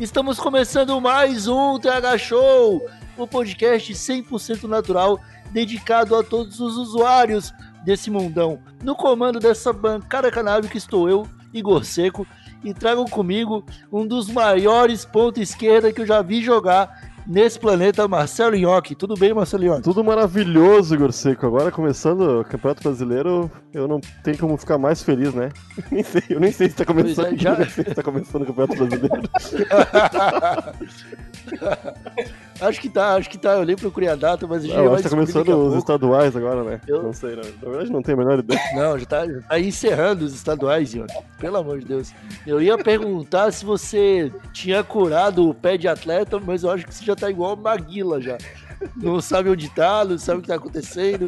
Estamos começando mais um TH Show, o um podcast 100% natural dedicado a todos os usuários desse mundão. No comando dessa bancada canábica estou eu, Igor Seco, e trago comigo um dos maiores pontos esquerda que eu já vi jogar nesse planeta, Marcelo Nhoque. Tudo bem, Marcelo Nhoque? Tudo maravilhoso, Igor Seco. Agora, começando o Campeonato Brasileiro, eu não tenho como ficar mais feliz, né? nem sei, eu nem sei se tá começando, é, já... nem sei se tá começando o Campeonato Brasileiro. acho que tá, acho que tá. Eu nem procurei a data, mas já não, acho que tá começando os estaduais agora, né? Eu... Não sei, não. Na verdade, não tenho a menor ideia. Não, já tá, já tá encerrando os estaduais, Nhoque. Pelo amor de Deus. Eu ia perguntar se você tinha curado o pé de atleta, mas eu acho que você já tá igual Maguila já. Não sabe onde tá, não sabe o que tá acontecendo.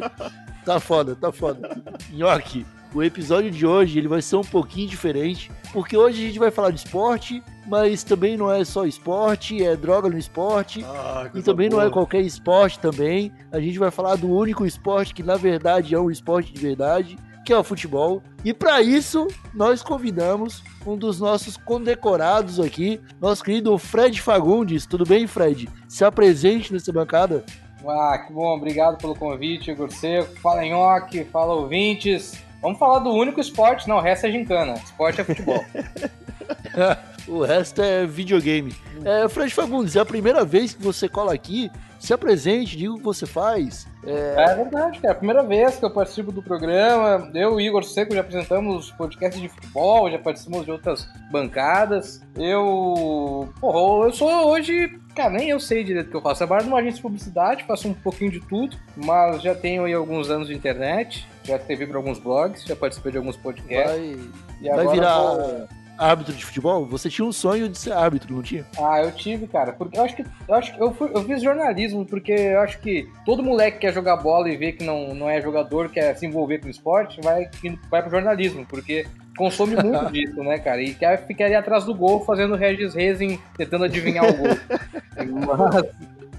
Tá foda, tá foda. Nhoque, o episódio de hoje ele vai ser um pouquinho diferente, porque hoje a gente vai falar de esporte, mas também não é só esporte, é droga no esporte, ah, e também boa. não é qualquer esporte também. A gente vai falar do único esporte que na verdade é um esporte de verdade, que é o futebol. E para isso, nós convidamos um dos nossos condecorados aqui, nosso querido Fred Fagundes. Tudo bem, Fred? Se apresente nessa bancada. Ah, que bom, obrigado pelo convite, Igor Seco. Fala Nhoque, fala ouvintes. Vamos falar do único esporte, não, o resto é gincana. Esporte é futebol. o resto é videogame. É, Fred Fagundes, é a primeira vez que você cola aqui se apresente, diga o que você faz. É... é verdade, cara. É a primeira vez que eu participo do programa. Eu e Igor Seco já apresentamos podcasts de futebol, já participamos de outras bancadas. Eu. Porra, eu sou hoje. Cara, nem eu sei direito o que eu faço. Eu trabalho numa agência de publicidade, faço um pouquinho de tudo, mas já tenho aí alguns anos de internet, já escrevi para alguns blogs, já participei de alguns podcasts. Vai, vai virar. Vou árbitro de futebol? Você tinha um sonho de ser árbitro, não tinha? Ah, eu tive, cara. Porque eu acho que eu acho que eu, fui, eu fiz jornalismo porque eu acho que todo moleque que quer jogar bola e vê que não, não é jogador, quer se envolver com o esporte, vai vai pro jornalismo, porque consome muito disso, né, cara? E quer ficar ali atrás do gol fazendo Regis Rezin tentando adivinhar o gol. mas,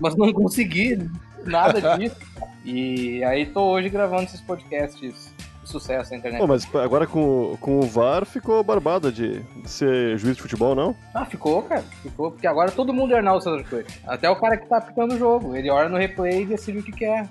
mas não consegui nada disso. E aí tô hoje gravando esses podcasts sucesso na internet. Pô, mas agora com, com o VAR ficou barbada de, de, ser juiz de futebol, não? Ah, ficou, cara. Ficou, porque agora todo mundo é Arnaldo César Coelho. Até o cara que tá apitando o jogo. Ele olha no replay e decide o que quer.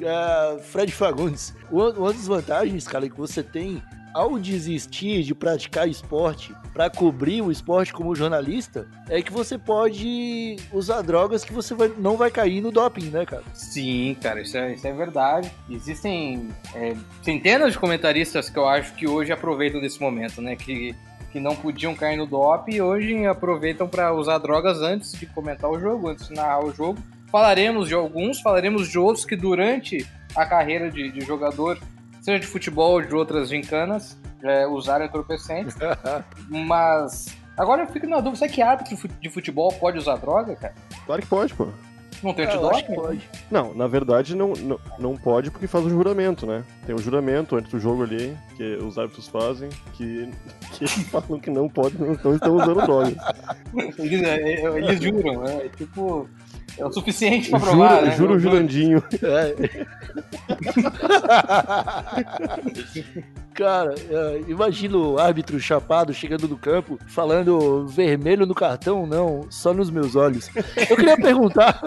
uh, Fred Fagundes, uma, uma das vantagens, cara, que você tem ao desistir de praticar esporte para cobrir o esporte como jornalista, é que você pode usar drogas que você vai, não vai cair no doping, né, cara? Sim, cara, isso é, isso é verdade. Existem é, centenas de comentaristas que eu acho que hoje aproveitam desse momento, né? Que que não podiam cair no doping e hoje aproveitam para usar drogas antes de comentar o jogo, antes de narrar o jogo. Falaremos de alguns, falaremos de outros que durante a carreira de, de jogador seja de futebol ou de outras gincanas, é, usaram entorpecentes. mas agora eu fico na dúvida, será que árbitro de futebol pode usar droga, cara? Claro que pode, pô. Não tem antidoping? Pode. Não, na verdade não, não, não pode porque faz o juramento, né? Tem um juramento antes do jogo ali, que os árbitros fazem, que, que falam que não pode, não, não estão usando drogas. eles, é, eles juram, né? É tipo, é o suficiente pra provar, juro, né? Juro jurandinho. É. Cara, é, imagina o árbitro chapado chegando no campo falando vermelho no cartão, não, só nos meus olhos. Eu queria perguntar,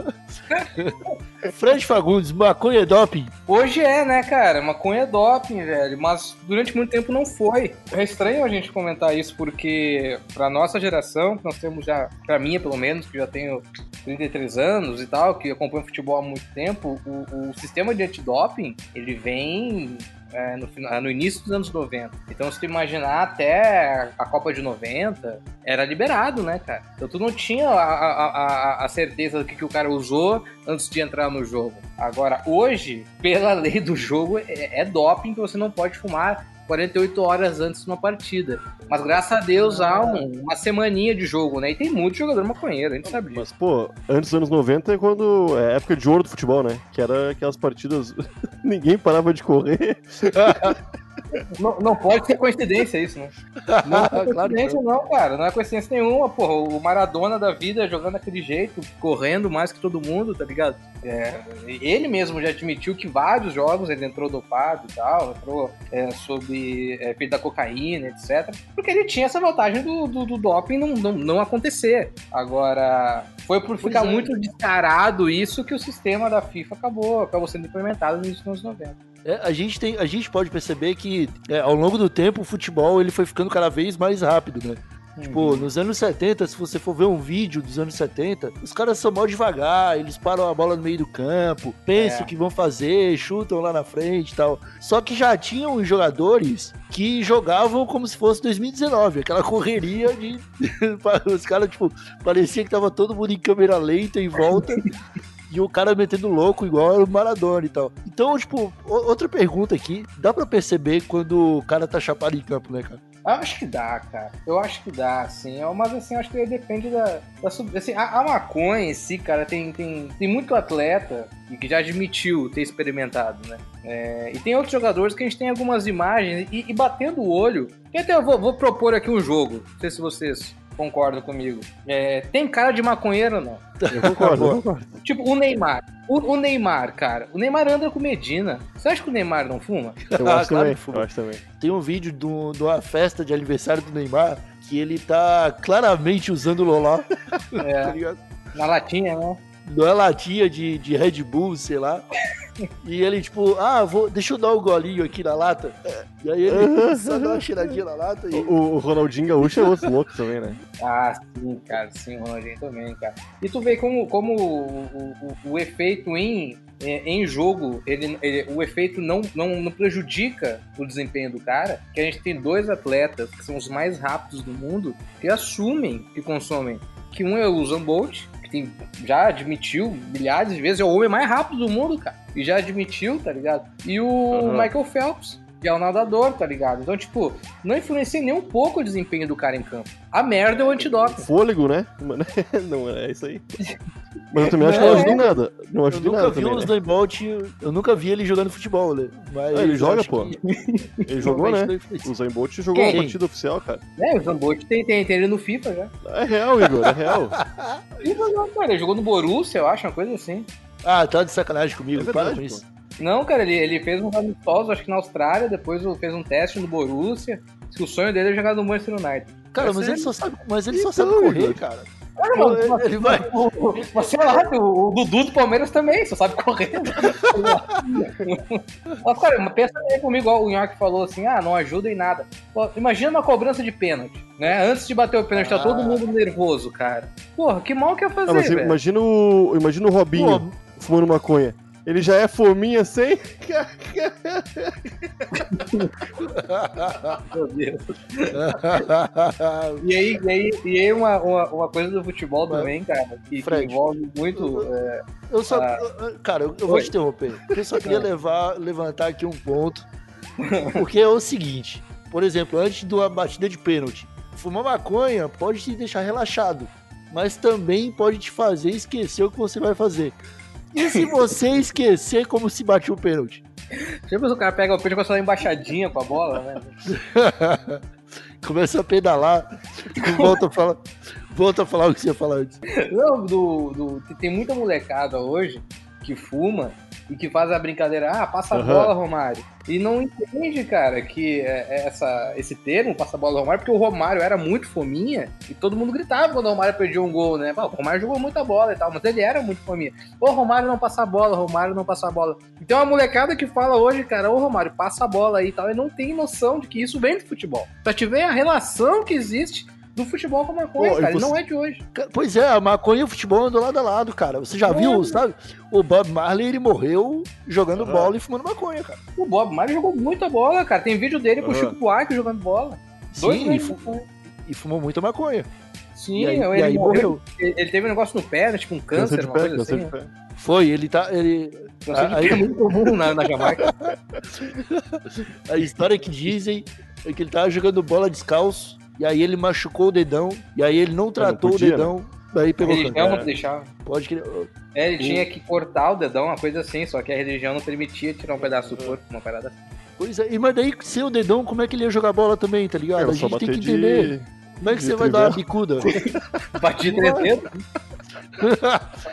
Fred Fagundes, maconha é doping? Hoje é, né, cara? Maconha é doping, velho, mas durante muito tempo não foi. É estranho a gente comentar isso porque pra nossa geração, nós temos já, pra mim pelo menos, que já tenho 33 anos e tal, que acompanha futebol há muito tempo, o, o sistema de antidoping, ele vem é, no, final- no início dos anos 90. Então, se tu imaginar até a Copa de 90, era liberado, né, cara? Então, tu não tinha a, a, a, a certeza do que, que o cara usou antes de entrar no jogo. Agora, hoje, pela lei do jogo, é, é doping que você não pode fumar 48 horas antes de uma partida. Mas graças a Deus há um- uma semaninha de jogo, né? E tem muito jogador maconheiro, a gente sabe disso. Mas, pô, antes dos anos 90 é quando. É época de ouro do futebol, né? Que era aquelas partidas. Ninguém parava de correr. Não, não pode ser coincidência isso, né? Não é Claro que coincidência, não, cara. Não é coincidência nenhuma, porra. O Maradona da vida jogando daquele jeito, correndo mais que todo mundo, tá ligado? É, ele mesmo já admitiu que vários jogos ele entrou dopado e tal, entrou é, sob é, efeito da cocaína, etc. Porque ele tinha essa vantagem do, do, do doping não, não, não acontecer. Agora, foi por ficar é. muito descarado isso que o sistema da FIFA acabou, acabou sendo implementado nos anos 90. É, a, gente tem, a gente pode perceber que é, ao longo do tempo o futebol ele foi ficando cada vez mais rápido, né? Tipo, nos anos 70, se você for ver um vídeo dos anos 70, os caras são mal devagar, eles param a bola no meio do campo, pensam É. o que vão fazer, chutam lá na frente e tal. Só que já tinham jogadores que jogavam como se fosse 2019, aquela correria de. os caras, tipo, parecia que tava todo mundo em câmera lenta em volta. E o cara metendo louco igual o Maradona e tal. Então, tipo, outra pergunta aqui. Dá pra perceber quando o cara tá chapado em campo, né, cara? Eu acho que dá, cara. Eu acho que dá, assim. É, Mas assim, acho que depende da. da assim, a, a maconha em si, cara, tem, tem, tem muito atleta que já admitiu ter experimentado, né? É, e tem outros jogadores que a gente tem algumas imagens e, e batendo o olho. E até eu vou, vou propor aqui um jogo. Não sei se vocês concordam comigo. É, tem cara de maconheiro ou não? Eu concordo, eu concordo. Tipo, o Neymar. O, o Neymar, cara. O Neymar anda com Medina. Você acha que o Neymar não fuma? Eu Ah, acho claro também. que foi. Eu acho também. Tem um vídeo do- de uma festa de aniversário do Neymar que ele tá claramente usando o Loló, tá É, ligado? na latinha, né? Não é latinha de, de Red Bull, sei lá. E ele, tipo, ah, vou, deixa eu dar um golinho aqui na lata. E aí ele só dá uma cheiradinha na lata e. O, o Ronaldinho Gaúcho é outro louco também, né? Ah, sim, cara, sim, o Ronaldinho também, cara. E tu vê como, como o, o, o- o efeito em, é, em jogo, ele, ele- o efeito não, não, não prejudica o desempenho do cara, que a gente tem dois atletas que são os mais rápidos do mundo que assumem que consomem. Que um é o Usain Bolt, tem, já admitiu milhares de vezes, é o homem mais rápido do mundo, cara. E já admitiu, tá ligado? E o Aham. Michael Phelps, que é o nadador, tá ligado? Então, tipo, não influencia nem um pouco o desempenho do cara em campo. A merda é o antidoping. Fôlego, né? Mano, não, é isso aí. Mas eu também acho que não ajuda em é. nada. Não Eu ajuda em nunca nada vi também, o né? Usain Bolt, eu nunca vi ele jogando futebol, né? Mas Ah, ele eu joga, pô. que Ele jogou, né? O Zayn Bolt jogou Quem? uma partida oficial, cara. É, o Zambotti tem, tem, tem ele no FIFA já. É real, Igor, é real. FIFA não, cara, ele jogou no Borussia, eu acho, uma coisa assim. Ah, tá de sacanagem comigo, É para verdade, com pô. Não, cara, ele, ele fez um amistoso, acho que na Austrália, depois fez um teste no Borussia. Que o sonho dele é jogar no Manchester United. Cara, mas ele só sabe, mas ele só sabe correr, cara. Olha, Pô, mano, mas- ele vai. Mas sei lá, o, o Dudu do Palmeiras também, só sabe correr. Mas, cara, pensa aí comigo, igual o Nhoque falou assim, ah, não ajuda em nada. Pô, imagina uma cobrança de pênalti, né? Antes de bater o pênalti, tá Ah. todo mundo nervoso, cara. Porra, que mal que ia fazer, Ah, mas velho? imagina o, imagina o Robinho Pô, fumando maconha. Ele já é fominha sem. Meu Deus. E aí, e aí, e aí uma, uma, uma coisa do futebol Mano, também, cara, que, que Fred. envolve muito. é, Eu só. Ah. Cara, eu, eu vou te interromper. Eu só queria levar, levantar aqui um ponto. Porque é o seguinte: por exemplo, antes de uma batida de pênalti, fumar maconha pode te deixar relaxado. Mas também pode te fazer esquecer o que você vai fazer. E se você esquecer como se batia o pênalti? Tipo, o cara pega o pênalti e começa a dar embaixadinha com a bola, né? Começa a pedalar e volta a falar. Volta a falar o que você ia falar antes. Não, do, do, tem muita molecada hoje que fuma e que faz a brincadeira, ah, passa a Aham. bola, Romário. E não entende, cara, que é- é essa, esse termo, passa a bola, Romário, porque o Romário era muito fominha e todo mundo gritava quando o Romário perdia um gol, né? Pô, o Romário jogou muita bola e tal, mas ele era muito fominha. Ô, Romário não passa a bola, Romário não passa a bola. Então a molecada que fala hoje, cara, ô, Romário, passa a bola aí e tal, e não tem noção de que isso vem do futebol. Pra te ver a relação que existe do futebol com a maconha, Pô, e cara. Você- não é de hoje. Pois é, a maconha e o futebol andam lado a lado, cara. Você já viu, sabe? O Bob Marley, ele morreu jogando Aham. bola e fumando maconha, cara. O Bob Marley jogou muita bola, cara. Tem vídeo dele com o. Chico Buarque jogando bola. Dois Sim, e, de maconha. e fumou muita maconha. Sim, e aí, ele e aí morreu. morreu. Ele ele teve um negócio no pé, né, tipo um câncer, Câncer uma pé, coisa assim. pé. Foi, ele tá. Ele, de Aí- é muito comum na, na Jamaica. a história que dizem é que ele tava jogando bola descalço, e aí ele machucou o dedão, e aí ele não tratou podia, o dedão, daí A pegou religião câncer. não deixava. Pode que É, ele tinha que cortar o dedão, uma coisa assim, só que a religião não permitia tirar um pedaço do corpo, uma parada assim. Pois é, e mas daí sem o dedão, como é que ele ia jogar bola também, tá ligado? É, a só gente tem que entender. de... Como é que de você vai dar uma trivela. bicuda? Bati três dedos.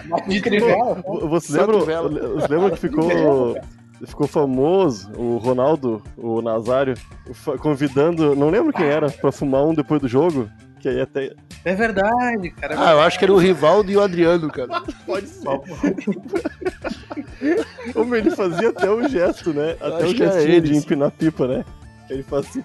Bati trivela. Você Só lembra, trivela. você lembra que ficou, ficou famoso o Ronaldo, o Nazário, convidando, não lembro quem era, pra fumar um depois do jogo? Que aí até. É verdade, cara. é Ah, eu acho que era o Rivaldo e o Adriano, cara. Pode ser. Como ele fazia até o gesto, né? Até acho o gestinho de empinar pipa, né? Ele faz assim.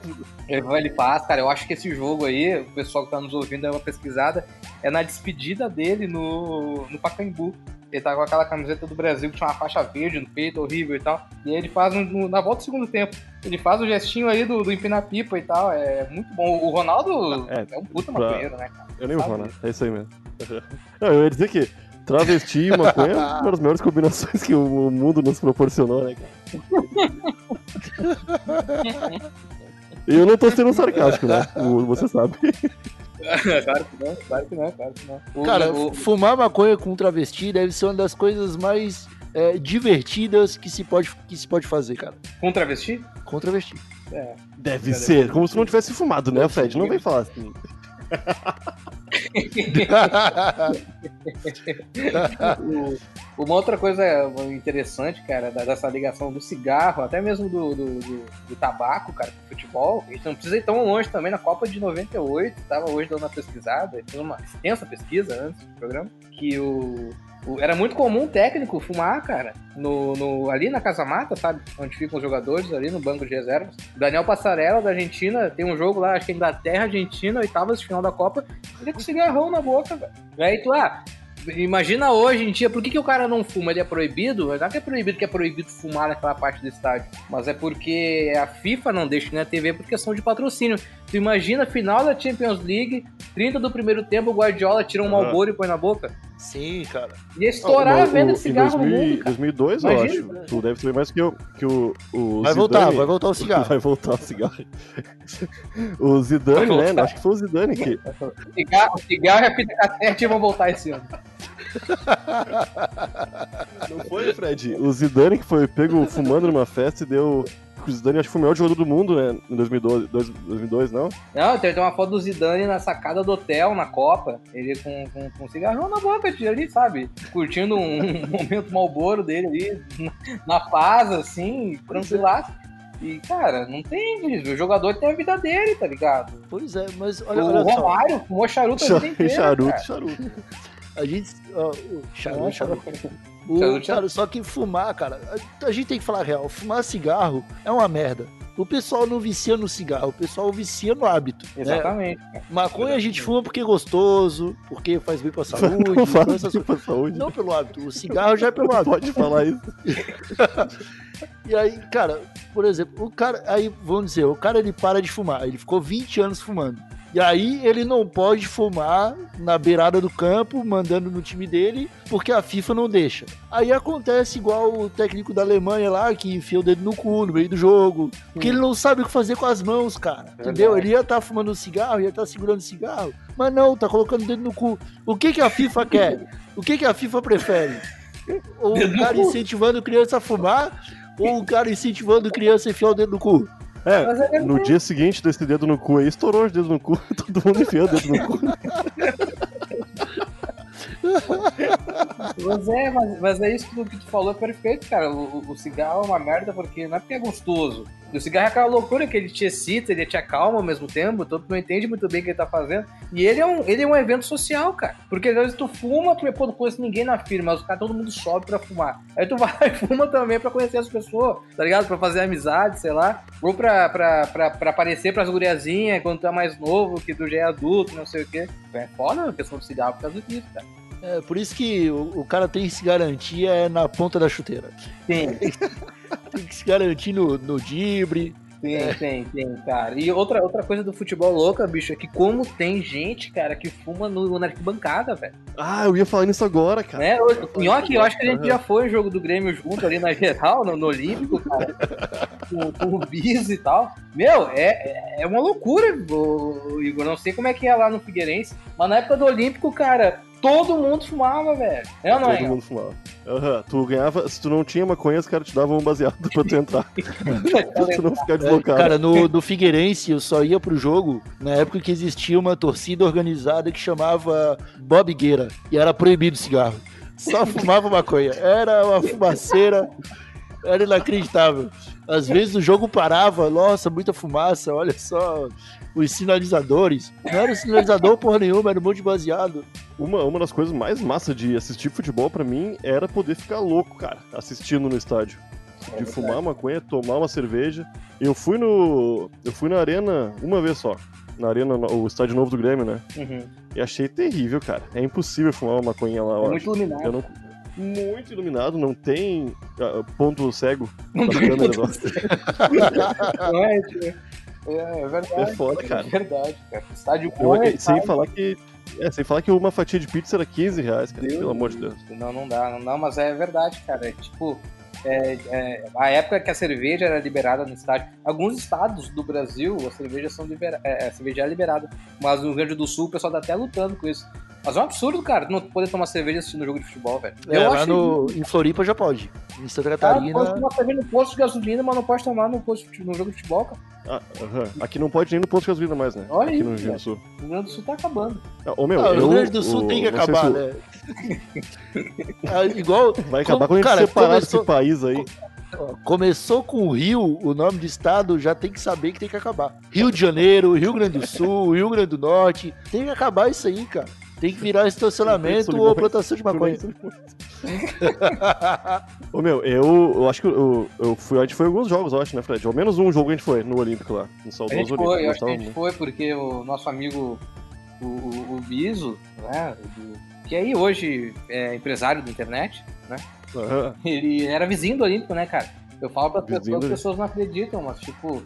Ele ele faz, cara. Eu acho que esse jogo aí, o pessoal que tá nos ouvindo dá uma pesquisada, é na despedida dele no, no Pacaembu. Ele tá com aquela camiseta do Brasil que tinha uma faixa verde no peito, horrível e tal. E aí ele faz um- na volta do segundo tempo. Ele faz o gestinho aí do, do empinar pipa e tal. É muito bom. O Ronaldo é, É, um puta pra- maconheiro, né, cara? Eu nem Sabe? falar, é isso aí mesmo. Eu ia dizer que travesti e maconha é uma das melhores combinações que o o mundo nos proporcionou, né, cara? Eu não tô sendo sarcástico, né? O- Você sabe. claro que não, claro que não, claro que não. O- Cara, o- fumar maconha com travesti deve ser uma das coisas mais é, divertidas que se, pode, que se pode fazer, cara. com travesti? Com travesti. É. Deve ser, como se não tivesse fumado, né, Fred? Não vem falar assim. Uma outra coisa interessante, cara, dessa ligação do cigarro, até mesmo do, do, do- do tabaco, cara, com futebol, a gente não precisa ir tão longe também. Na Copa de 98, tava hoje dando uma pesquisada, fiz uma extensa pesquisa antes do programa, que o, era muito comum o técnico fumar, cara, no, no- ali na Casa Mata, sabe? Onde ficam os jogadores, ali no banco de reservas. Daniel Passarella, da Argentina, tem um jogo lá, acho que é Inglaterra, Argentina, oitavas de final da Copa, ele cigarrão na boca, velho. Aí tu, ah, Imagina hoje em dia, por que, que o cara não fuma? Ele é proibido? Não é que é proibido que é proibido fumar naquela parte do estádio, mas é porque a FIFA não deixa na TV por questão de patrocínio. Tu imagina final da Champions League, 30 do primeiro tempo, o Guardiola tira um Aham. Malboro e põe na boca. Sim, cara. Ia estourar a Não, venda o- de cigarro no 2000 mundo, cara. 2002, eu Imagina. acho. Tu deve saber mais que eu. Que o, o Vai Zidane- voltar, vai voltar o cigarro. Vai voltar o cigarro. o Zidane, né? Acho que foi o Zidane que. Cigarro, cigarro e a fita cassete vão voltar esse ano. Não foi, Fred? O Zidane que foi pego fumando numa festa e deu. O Zidane acho que foi o melhor jogador do mundo, né? Em 2012, dois- 2002, não? Não, tem tem uma foto do Zidane na sacada do hotel, na Copa. Ele com, com, com um cigarrão na boca, tio, ali, sabe? Curtindo um, um momento malboro dele ali, na, paz, assim, tranquilaço. E, cara, não tem, o jogador tem a vida dele, tá ligado? Pois é, mas olha, o olha. Romário fumou charuto a vida inteira, charuto, cara. charuto. A gente. charuto, charuto. O- cara, só que fumar, cara, a, a gente tem que falar a real. Fumar cigarro é uma merda. O pessoal não vicia no cigarro, o pessoal vicia no hábito. né? Exatamente. cara. Maconha a gente fuma porque é gostoso, porque faz bem pra saúde. Não fala essas isso pra saúde. Não pelo hábito, o cigarro já é pelo Não hábito. pode falar isso. E aí, cara, por exemplo, o cara, aí vamos dizer, o cara ele para de fumar, ele ficou 20 anos fumando. E aí ele não pode fumar na beirada do campo, mandando no time dele, porque a FIFA não deixa. Aí acontece igual o técnico da Alemanha lá, que enfia o dedo no cu no meio do jogo, porque ele não sabe o que fazer com as mãos, cara. Entendeu? Ele ia estar fumando um cigarro, ia estar segurando o cigarro, mas não, tá colocando o dedo no cu. O que que a FIFA quer? O que que a FIFA prefere? O cara incentivando criança a fumar, ou o cara incentivando criança a enfiar o dedo no cu? É, no dia seguinte desse dedo no cu aí, estourou os dedos no cu, todo mundo enfiou o dedo no cu. Mas é, mas, mas é isso que tu, que tu falou, é perfeito, cara. O- o cigarro é uma merda porque não é porque é gostoso. E o cigarro é aquela loucura que ele te excita, ele te acalma ao mesmo tempo, então tu não entende muito bem o que ele tá fazendo. E ele é um, ele é um evento social, cara. Porque às vezes tu fuma, tu pô, não conhece ninguém na firma, mas o cara, todo mundo sobe pra fumar. Aí tu vai e fuma também pra conhecer as pessoas, tá ligado? Pra fazer amizade, sei lá. Ou pra, pra, pra, pra aparecer pras guriazinhas quando tu é mais novo, que tu já é adulto, não sei o quê. É foda a questão do cigarro por causa disso, cara. É, por isso que o, o cara tem que se garantir é na ponta da chuteira. Tem, Tem que se garantir no, no dibre. tem, tem, tem, cara. E outra, outra coisa do futebol louca, bicho, é que como tem gente, cara, que fuma no, na arquibancada, velho. Ah, eu ia falar nisso agora, cara. Né? O Nhoque, eu acho que a gente já foi em jogo do Grêmio junto ali na geral, no, no Olímpico, cara. com, com o Bis e tal. Meu, é, é uma loucura, Igor. Não sei como é que é lá no Figueirense, mas na época do Olímpico, cara, todo mundo fumava, velho. É ou não Todo é? mundo fumava. Aham, tu ganhava, se tu não tinha maconha, os caras te davam um baseado pra tu entrar. pra tu não ficar É, deslocado. cara, no, no Figueirense eu só ia pro jogo na época que existia uma torcida organizada que chamava Bob Gueira. E era proibido cigarro. Só fumava maconha. Era uma fumaceira. Era inacreditável. Às vezes o jogo parava, nossa, muita fumaça, olha só. Os sinalizadores. Não era sinalizador porra nenhuma, era um monte de baseado. Uma, uma das coisas mais massas de assistir futebol pra mim era poder ficar louco, cara, assistindo no estádio. De fumar maconha, tomar uma cerveja. Eu fui no. Eu fui na arena uma vez só. Na arena, o estádio novo do Grêmio, né? Uhum. E achei terrível, cara. É impossível fumar uma maconha lá, eu É muito iluminado. Eu não... Muito iluminado, não tem ah, ponto cego Não das câmeras lá. É, é, é verdade. É foda, cara. É verdade, cara. Estádio Eu- bom é sem estádio. falar que. É, sem falar que uma fatia de pizza era 15 reais, cara. Pelo amor de Deus. Não, não dá, não dá, mas é verdade, cara. É tipo, é, é, a época que a cerveja era liberada no estádio, alguns estados do Brasil, a cerveja são libera é, a cerveja é liberada, mas no Rio Grande do Sul o pessoal tá até lutando com isso. Mas é um absurdo, cara, não poder tomar cerveja assistindo jogo de futebol, velho. É, lá no, em Floripa já pode. Em Santa Cara, Catarina. pode tomar cerveja no posto de gasolina, mas não pode tomar no, posto, no jogo de futebol, cara. Ah, aham. Aqui não pode nem no posto de gasolina mais, né? Olha Aqui isso, no Rio Grande do. Sul. O Rio Grande do Sul tá acabando. Ah, Ô, meu, Ah, o Rio eu- Grande do Sul o- tem que acabar, se né? Ah, igual. Vai acabar quando a cara, gente separar começou- desse país aí. Começou com o Rio, o nome do estado já tem que saber que tem que acabar. Rio de Janeiro, Rio Grande do Sul, Rio Grande do Norte. Tem que acabar isso aí, cara. Tem que virar estacionamento ou plantação de maconha. Ô, meu, eu, eu acho que eu, eu fui, a gente foi em alguns jogos, eu acho, né, Fred? Ao menos um jogo a gente foi no Olímpico lá, no A Saudoso gente Olímpico. foi, eu acho que a gente muito. foi porque o nosso amigo, o, o, o Biso, né, do- que aí hoje é empresário da internet, né, Aham. ele era vizinho do Olímpico, né, cara? Eu falo para pessoas, as pessoas não acreditam, mas tipo,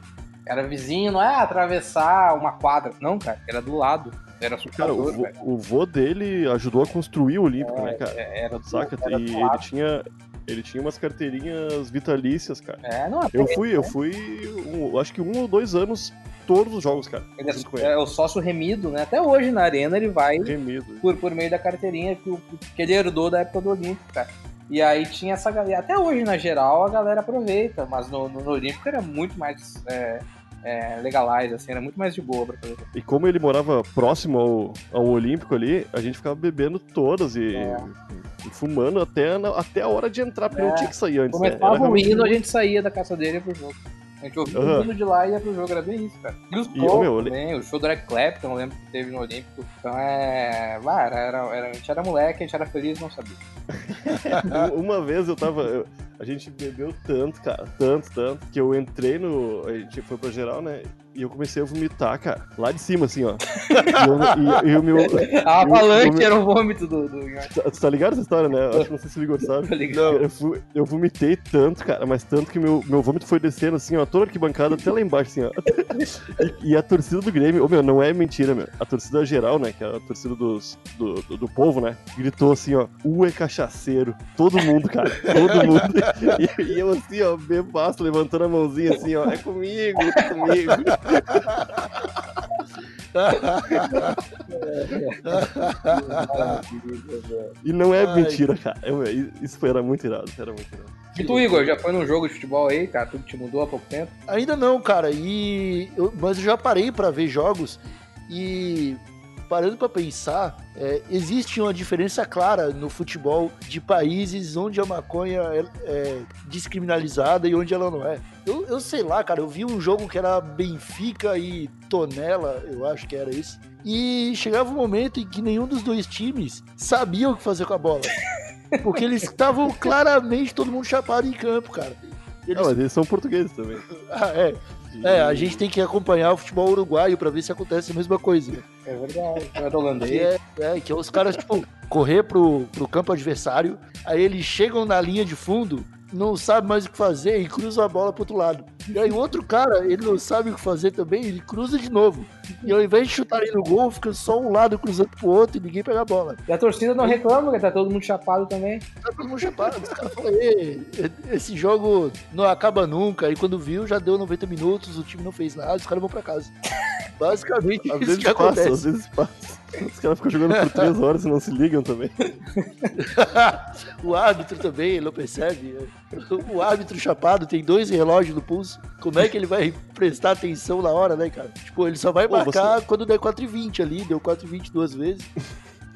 era vizinho, não é atravessar uma quadra, não, cara, era do lado, era Cara, o, velho. o vô dele ajudou a construir o Olímpico, né, cara? É, Era do, Saca? era E do ele lado. tinha, ele tinha umas carteirinhas vitalícias, cara. É, não, Eu fui, eu fui, um, acho que um ou dois anos, todos os jogos, cara. ele é, é o sócio remido, né? Até hoje na arena ele vai Remido. por, por meio da carteirinha que, que ele herdou da época do Olímpico, cara. E aí tinha essa galera. Até hoje, na geral, a galera aproveita, mas no, no, no Olímpico era muito mais é, é, legalize, assim, era muito mais de boa pra fazer. E como ele morava próximo ao, ao Olímpico ali, a gente ficava bebendo todas e, É. e fumando até, na- até a hora de entrar, porque É. não tinha que sair antes. né? Era Começava o hino, a gente saía da casa dele e ia pro jogo. A gente ouvia Aham. o hino de lá e ia pro jogo, era bem isso, cara. E os E, shows meu, também, o show do Eric Clapton, eu lembro que teve no Olímpico. Então é. Ah, era, era, a gente era moleque, a gente era feliz, não sabia. Um- Uma vez eu tava. A gente bebeu tanto, cara, tanto, tanto, que eu entrei no. A gente foi pra geral, né? E eu comecei a vomitar, cara. Lá de cima, assim, ó. E, eu- e- e o meu. A avalanche era o vômito do. do... Tá- Tu tá ligado essa história, né? Acho que não sei se o Igor sabe. Ligado? Eu, eu vomitei tanto, cara, mas tanto que meu, meu vômito foi descendo assim, ó, toda arquibancada até lá embaixo, assim, ó. E, e a torcida do Grêmio, ô meu, não é mentira, meu. A torcida geral, né, que é a torcida dos, do, do, do povo, né, gritou assim, ó, U é cachaceiro. Todo mundo, cara, todo mundo. E, e eu assim, ó, bebaço, levantando a mãozinha assim, ó, é comigo, é comigo. E não é Ai. mentira, cara. Isso foi, era muito irado, era muito irado. E tu, Igor, já foi num jogo de futebol aí, cara? Tudo te mudou há pouco tempo? Ainda não, cara. E eu- mas eu já parei pra ver jogos e parando pra pensar, é, existe uma diferença clara no futebol de países onde a maconha é, é descriminalizada e onde ela não é. Eu, eu sei lá, cara, eu vi um jogo que era Benfica e Tonela, eu acho que era isso. E chegava um momento em que nenhum dos dois times sabia o que fazer com a bola. Porque eles estavam claramente todo mundo chapado em campo, cara. Eles... Não, mas eles são portugueses também. Ah, é. É, a gente tem que acompanhar o futebol uruguaio pra ver se acontece a mesma coisa. né? É verdade. É do holandês. é, é, que é os caras, tipo, correr pro, pro campo adversário, aí eles chegam na linha de fundo, não sabe mais o que fazer e cruza a bola pro outro lado. E aí o outro cara, ele não sabe o que fazer também, ele cruza de novo. E ao invés de chutarem no gol, fica só um lado cruzando pro outro e ninguém pega a bola. E a torcida não reclama, porque tá todo mundo chapado também. Tá todo mundo chapado. Os caras falam, "Ê, esse jogo não acaba nunca. Aí quando viu, já deu 90 minutos, o time não fez nada, os caras vão pra casa. Basicamente, Às vezes passa, às vezes passa. Os caras ficam jogando por três horas e não se ligam também. o árbitro também, ele não percebe. O árbitro chapado tem dois relógios no pulso. Como é que ele vai prestar atenção na hora, né, cara? Tipo, ele só vai marcar quando der 4h20 ali, deu 4h20 duas vezes.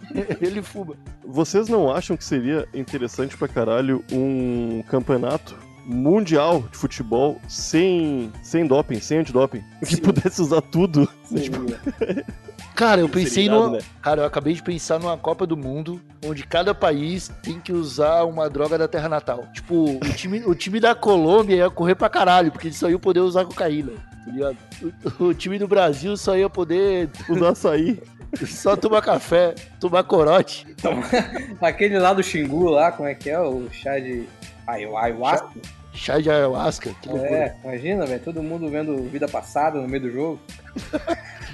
ele fuma. Vocês não acham que seria interessante pra caralho um campeonato mundial de futebol sem, sem doping, sem antidoping? Que pudesse usar tudo. Tipo, Cara, eu pensei no. né? Cara, eu acabei de pensar numa Copa do Mundo onde cada país tem que usar uma droga da terra natal. Tipo, o time, o time da Colômbia ia correr pra caralho, porque eles só iam poder usar cocaína. Tá ligado? O, o time do Brasil só ia poder usar açaí. só tomar café, tomar corote. Aquele lá do Xingu lá, como é que é? O chá de ayahuasca? Chá de ayahuasca, que loucura. É, imagina, velho, todo mundo vendo vida passada no meio do jogo.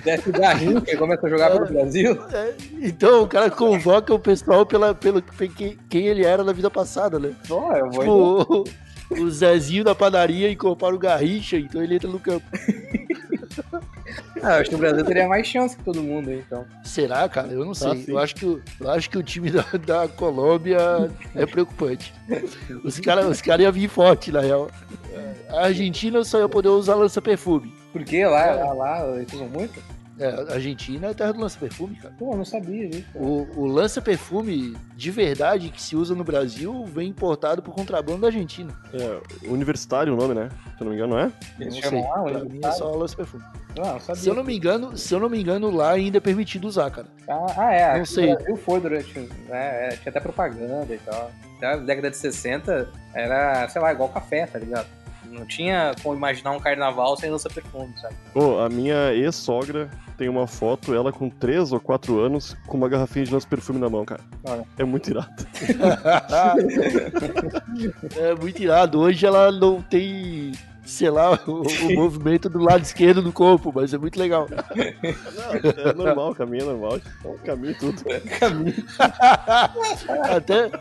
Desce dar rinca, começa a jogar pelo Brasil. É, então o cara convoca o pessoal pela, pelo quem, quem ele era na vida passada, né? Ó, eu vou Tipo, o, Zezinho da padaria incorpora o Garrincha, então ele entra no campo. Ah, acho que o Brasil teria mais chance que todo mundo então. Será, cara? Eu não sei. sim. eu, acho que, o- eu acho que o time da, da Colômbia é preocupante. Os caras os cara iam vir forte, na real. A Argentina só ia poder usar lança-perfume. Porque lá, lá, lá, eles usam muito? É, a Argentina é a terra do lança-perfume, cara. Pô, eu não sabia disso. O, o lança-perfume de verdade que se usa no Brasil vem importado por contrabando da Argentina. É, universitário o nome, né? Se eu não me engano, não é? Eles não chamam sei. lá, Pra o mim é só lança-perfume. Não, não sabia. Se eu não me engano, se eu não me engano, lá ainda é permitido usar, cara. Ah, ah, é. Não aqui sei. Brasil foi durante. Né, é, tinha até propaganda e tal. Até na década de 60 era, sei lá, igual café, tá ligado? Não tinha como imaginar um carnaval sem lança perfume, sabe? Pô, a minha ex-sogra tem uma foto, ela com 3 ou 4 anos, com uma garrafinha de nosso perfume na mão, cara. Olha. É muito irado. é muito irado. Hoje ela não tem, sei lá, o, o movimento do lado esquerdo do corpo, mas é muito legal. Não, é normal, caminho é normal. É caminho e tudo. até,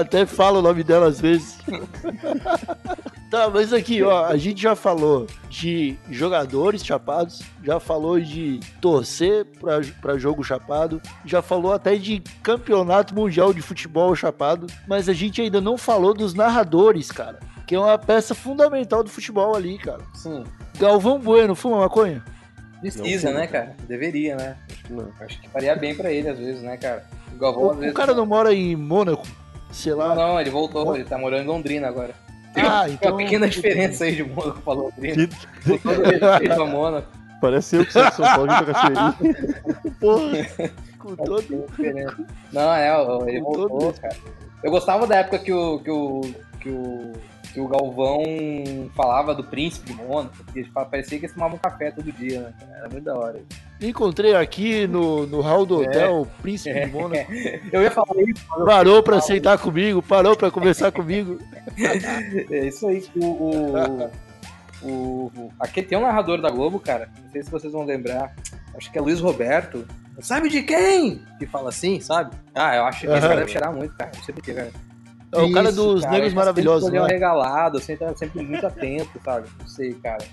até fala o nome dela às vezes. tá, mas aqui, ó, a gente já falou de jogadores chapados, já falou de torcer pra, pra jogo chapado, já falou até de campeonato mundial de futebol chapado, mas a gente ainda não falou dos narradores, cara. Que é uma peça fundamental do futebol ali, cara. Sim. Galvão Bueno, fuma maconha? Precisa, Não, né, cara? Deveria, né? Acho que não. Acho que faria bem pra ele, às vezes, né, cara? O Galvão, O, às vezes. o cara não mora em Mônaco? Sei Não, lá. não, ele voltou, ele tá morando em Londrina agora. Tem Ah, uma então- pequena diferença aí de Mônaco pra Londrina. Que- Com todo respeito a Mônaco. Parece eu que sou de São Paulo e pra Cachoeirinha. Porra, com todo. Tem diferença. Não, é, ele Com todo voltou, cara. Eu gostava da época que o, que o, que o, que o Galvão falava do príncipe de Mônaco, porque parecia que eles tomavam café todo dia, né? Era muito da hora. Encontrei aqui no, no hall do hotel o príncipe de Mônaco. Eu ia falar isso, Parou pra sentar comigo, parou pra conversar comigo. é isso aí. O, o, o, o- aqui tem um narrador da Globo, cara. Não sei se vocês vão lembrar. Acho que é Luiz Roberto. Sabe de quem? Que fala assim, sabe? Ah, eu acho que esse cara deve cheirar muito, cara. Não sei porquê, cara. É o cara dos cara, Negros ele Maravilhosos, Sempre né? regalado, sempre, tá sempre muito atento, sabe? Não sei, cara.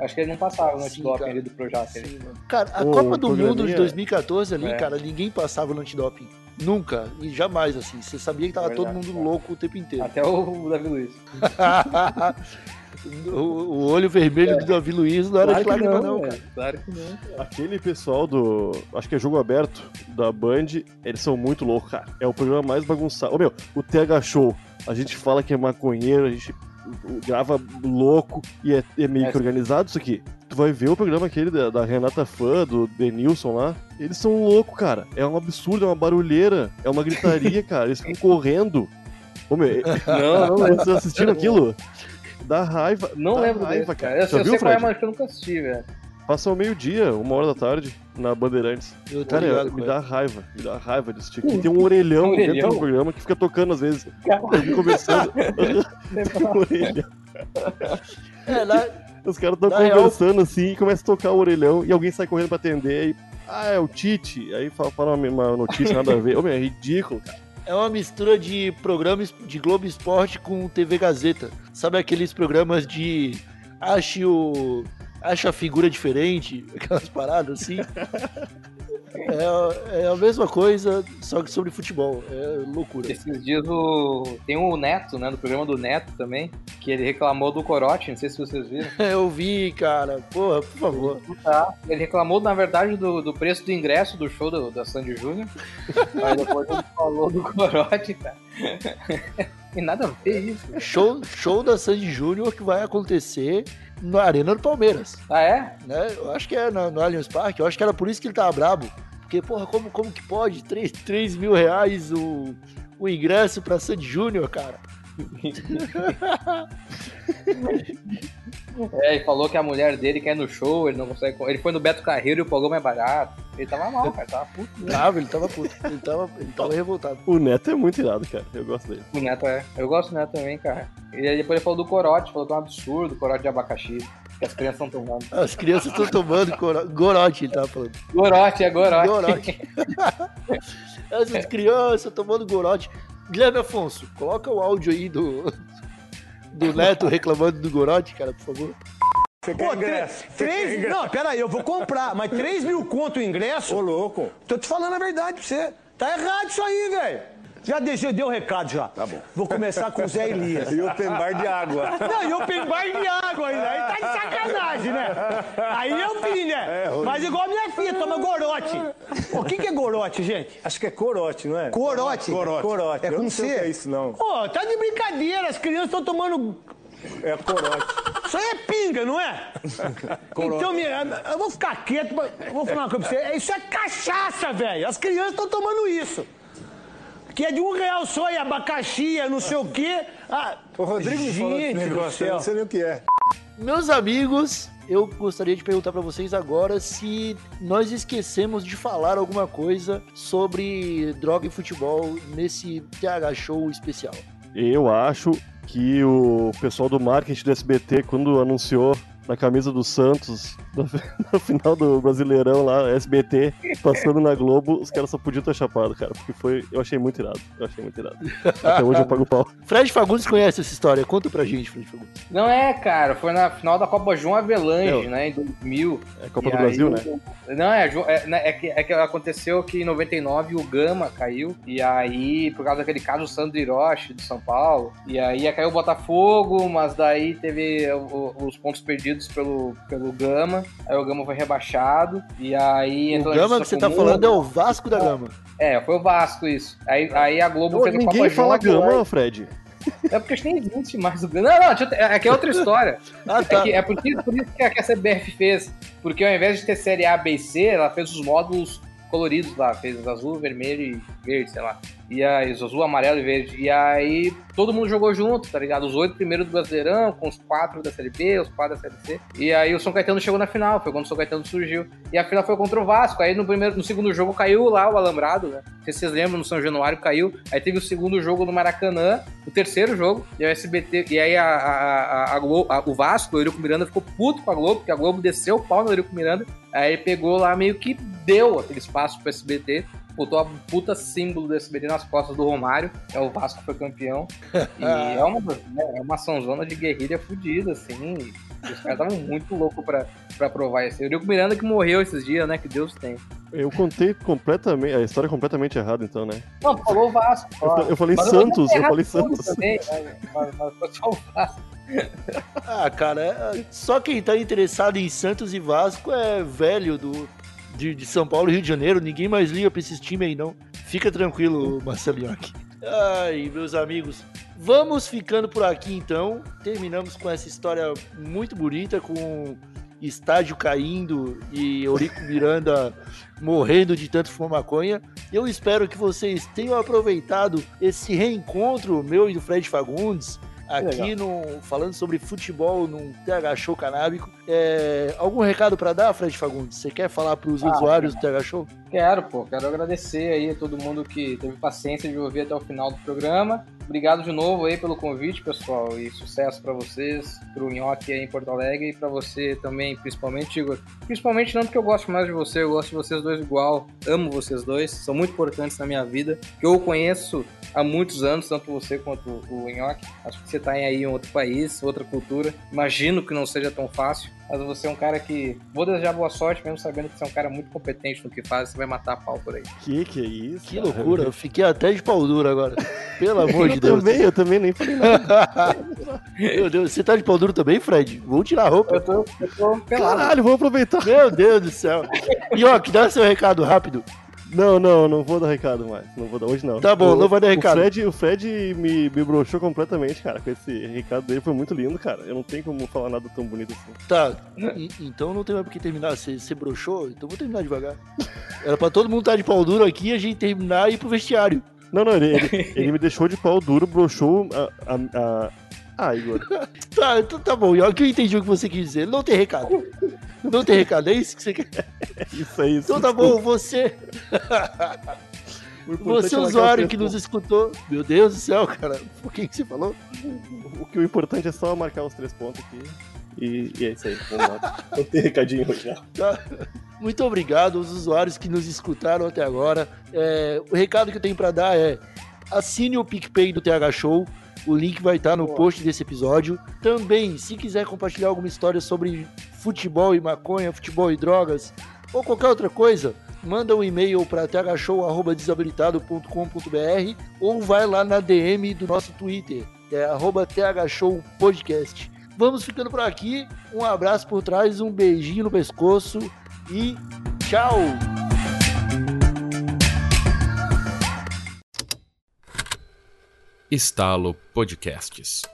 Acho que ele não passava no antidoping ali do Projac. Sim. Cara, a O Copa do Mundo de programinha- 2014 ali, É. cara, ninguém passava no antidoping. Nunca. E jamais, assim. Você sabia que tava todo Verdade, mundo cara. louco o tempo inteiro. Até o Davi Luiz. O, o olho vermelho do Davi Luiz não era de Claro que lágrima, não, não, velho. cara. Claro que não. Aquele pessoal do. Acho que é jogo aberto da Band, eles são muito loucos, cara. É o programa mais bagunçado. Ô meu, o TH Show. A gente fala que é maconheiro, a gente grava louco e é, é meio É. que organizado isso aqui. Tu vai ver o programa aquele da, da Renata Fã, do Denilson lá. Eles são loucos, cara. É um absurdo, é uma barulheira, é uma gritaria, cara. Eles ficam correndo. Ô meu, Não, não vocês assistiram aquilo? Dá raiva. Não dá lembro raiva, desse, cara. Eu, Já eu viu, sei qual é, Fred? mas que eu nunca assisti, velho. Passa ao meio-dia, uma hora da tarde, na Bandeirantes. Eu tô Cara, ligado me dá raiva, me dá raiva desse tipo. Tem um orelhão, Um dentro do programa que fica tocando às vezes. Vim conversando. um orelhão. É, lá, Os caras estão Na real- conversando assim e começa a tocar o orelhão e alguém sai correndo pra atender e. Ah, é o Tite. Aí fala, fala uma, uma notícia nada a ver. Ô, meu, é ridículo, cara. É uma mistura de programas de Globo Esporte com TV Gazeta. Sabe aqueles programas de ache o. acha a figura diferente, aquelas paradas assim. É, é a mesma coisa, só que sobre futebol. É loucura. Esses dias o... tem o Neto, né? Do programa do Neto também, que ele reclamou do corote, não sei se vocês viram. Eu vi, cara. Porra, por favor. Tá. Ele reclamou, na verdade, do, do preço do ingresso do show do, da Sandy Júnior. Aí depois ele falou do corote, cara. e nada a ver isso. Show, show da Sandy Júnior que vai acontecer na Arena do Palmeiras. Ah, é? né? Eu acho que é no, no Allianz Parque. Eu acho que era por isso que ele tava brabo. Porque, porra, como, como que pode? 3, 3 mil reais o, o ingresso pra Sandy Júnior, cara. É, ele falou que a mulher dele quer ir no show, ele não consegue. Ele foi no Beto Carreiro e o programa é barato. Ele tava mal, cara, tava puto. né? Tava, ele tava puto. Ele tava, ele tava revoltado. O Neto é muito irado, cara. Eu gosto dele. O Neto é. Eu gosto do Neto também, cara. E aí depois ele falou do corote, falou que é um absurdo, corote de abacaxi. Que as crianças estão tomando. As crianças estão tomando coro- gorote, ele tava falando. Gorote, é gorote. Gorote. Essas crianças tomando gorote. Guilherme Afonso, coloca o áudio aí do, do Neto reclamando do gorote, cara, por favor. Pô, três, três, não, peraí, eu vou comprar, mas 3 mil conto o ingresso? Ô, louco. Tô te falando a verdade pra você. Tá errado isso aí, velho. Já deixei, deu o recado já. Tá bom. Vou começar com o Zé Elias. E open bar de água. Não, e open bar de água ainda. Aí tá de sacanagem, né? Aí eu vi, né? Mas igual a minha filha, toma gorote. O que, que é gorote, gente? Acho que é corote, não é? Corote? Corote. Corote. É com o C? é isso, não. Pô, tá de brincadeira, as crianças estão tomando. É corote. Isso aí é pinga, não é? então, minha, eu vou ficar quieto, eu vou falar uma coisa pra você. Isso é cachaça, velho. As crianças estão tomando isso. Que é de um real só e abacaxi, é não sei o quê. Ah, O Rodrigo me falou gente negócio, eu não sei nem o que é. Meus amigos, eu gostaria de perguntar pra vocês agora se nós esquecemos de falar alguma coisa sobre droga e futebol nesse TH Show especial. Eu acho que o pessoal do marketing do SBT, quando anunciou na camisa do Santos, no, no final do Brasileirão lá, SBT, passando na Globo, os caras só podiam ter chapado, cara, porque foi. Eu achei muito irado. Eu achei muito irado. Até hoje eu pago pau. Fred Fagundes conhece essa história, conta pra gente, Fred Fagundes. Não é, cara, foi na final da Copa João Avelange, Meu. né, em 2000. É Copa E do aí Brasil, né? Não, é, é, né, é que, é que aconteceu que em 99 o Gama caiu, e aí, por causa daquele caso, o Sandro Hiroshi, do São Paulo, e aí ia cair o Botafogo, mas daí teve os pontos perdidos pelo, pelo Gama, aí o Gama foi rebaixado, e aí... O Gama que você tá falando é o Vasco da Gama. É, foi o Vasco isso. Aí, aí a Globo Ô, fez a ninguém Copa fala gama, Fred. É porque acho que nem existe mais o Gama. Não, não, eu te- é que é outra história. Ah, É, tá. que- é por, isso, por isso que a, que a CBF fez. Porque ao invés de ter série A, B e C, ela fez os módulos coloridos lá. Fez azul, vermelho e verde, sei lá. E aí, azul, amarelo e verde. E aí, todo mundo jogou junto, tá ligado? Os oito primeiros do Brasileirão, com os quatro da Série B, os quatro da Série C. E aí, o São Caetano chegou na final. Foi quando o São Caetano surgiu. E a final foi contra o Vasco. Aí, no, primeiro, no segundo jogo, caiu lá o Alambrado, né? Se vocês lembram, no São Januário caiu. Aí teve o segundo jogo no Maracanã, o terceiro jogo, e o SBT. E aí a, a, a, Globo- o Vasco, o Eurico Miranda, ficou puto com a Globo, porque a Globo desceu o pau no Eurico Miranda. Aí pegou lá, meio que deu aquele espaço pro SBT. Botou a puta símbolo do SBT nas costas do Romário. É o Vasco que foi campeão. E é uma, né, é uma açãozona de guerrilha fodida, assim. Os caras estavam muito loucos pra, pra provar isso. O Eurico Miranda que morreu esses dias, né? Que Deus tem. Eu contei completamente. A história é completamente errada, então, né? Não, falou o Vasco. Eu, eu falei Mas Santos, vou eu falei Santos. Também, né? mas, mas foi só o Vasco. Ah, cara, é- só quem tá interessado em Santos e Vasco é velho do, de, de São Paulo e Rio de Janeiro. Ninguém mais liga pra esses times aí, não. Fica tranquilo, Marcelo York. Ai, meus amigos. Vamos ficando por aqui então. Terminamos com essa história muito bonita, com estádio caindo e Eurico Miranda morrendo de tanto fumar maconha. Eu espero que vocês tenham aproveitado esse reencontro meu e do Fred Fagundes aqui no falando sobre futebol num TH Show canábico. É, algum recado para dar, Fred Fagundes? Você quer falar para os Ah, usuários do TH Show? Quero, pô, quero agradecer aí a todo mundo que teve paciência de ouvir até o final do programa. Obrigado de novo aí pelo convite, pessoal, e sucesso pra vocês, pro Nhoque aí em Porto Alegre e pra você também, principalmente, Igor. Principalmente não porque eu gosto mais de você, eu gosto de vocês dois igual, amo vocês dois, são muito importantes na minha vida, que eu conheço há muitos anos, tanto você quanto o Nhoque. Acho que você tá aí em outro país, outra cultura. Imagino que não seja tão fácil, mas você é um cara que. Vou desejar boa sorte, mesmo sabendo que você é um cara muito competente no que faz, você vai matar a pau por aí. Que que é isso? Que cara? loucura, eu fiquei até de pau duro agora. Pelo amor de Eu Deus. também, eu também nem falei nada. Meu Deus, você tá de pau duro também, Fred? Vou tirar a roupa. Eu tô, eu tô pelado. Caralho, vou aproveitar. Meu Deus do céu. Ioki, dá seu recado rápido. Não, não, não vou dar recado mais. Não vou dar hoje não. Tá bom, O- não vai dar recado. O Fred, o Fred me, me broxou completamente, cara. Com esse recado dele foi muito lindo, cara. Eu não tenho como falar nada tão bonito assim. Tá, e- então não tem mais por que terminar. Você, você broxou? Então vou terminar devagar. Era pra todo mundo estar de pau duro aqui e a gente terminar e ir pro vestiário. Não, não, ele, ele, ele me deixou de pau duro, broxou a. a, a... Ah, Igor. Tá, então tá bom, Ioki, eu entendi o que você quis dizer. Não tem recado. Não tem recado, é isso que você quer? Isso aí. Então tá bom, você, você é usuário que nos escutou. Meu Deus do céu, cara. Por que, que você falou? O que o importante é só marcar os três pontos aqui. E, e é isso aí, vamos lá. Não tem recadinho hoje, não. Tá? Muito obrigado aos usuários que nos escutaram até agora. É, o recado que eu tenho pra dar é: assine o PicPay do TH Show. O link vai estar no post desse episódio. Também, se quiser compartilhar alguma história sobre futebol e maconha, futebol e drogas, ou qualquer outra coisa, manda um e-mail para thshow.desabilitado.com.br ou vai lá na DM do nosso Twitter, que é thshowpodcast. Vamos ficando por aqui. Um abraço por trás, um beijinho no pescoço e tchau! Estalo Podcasts.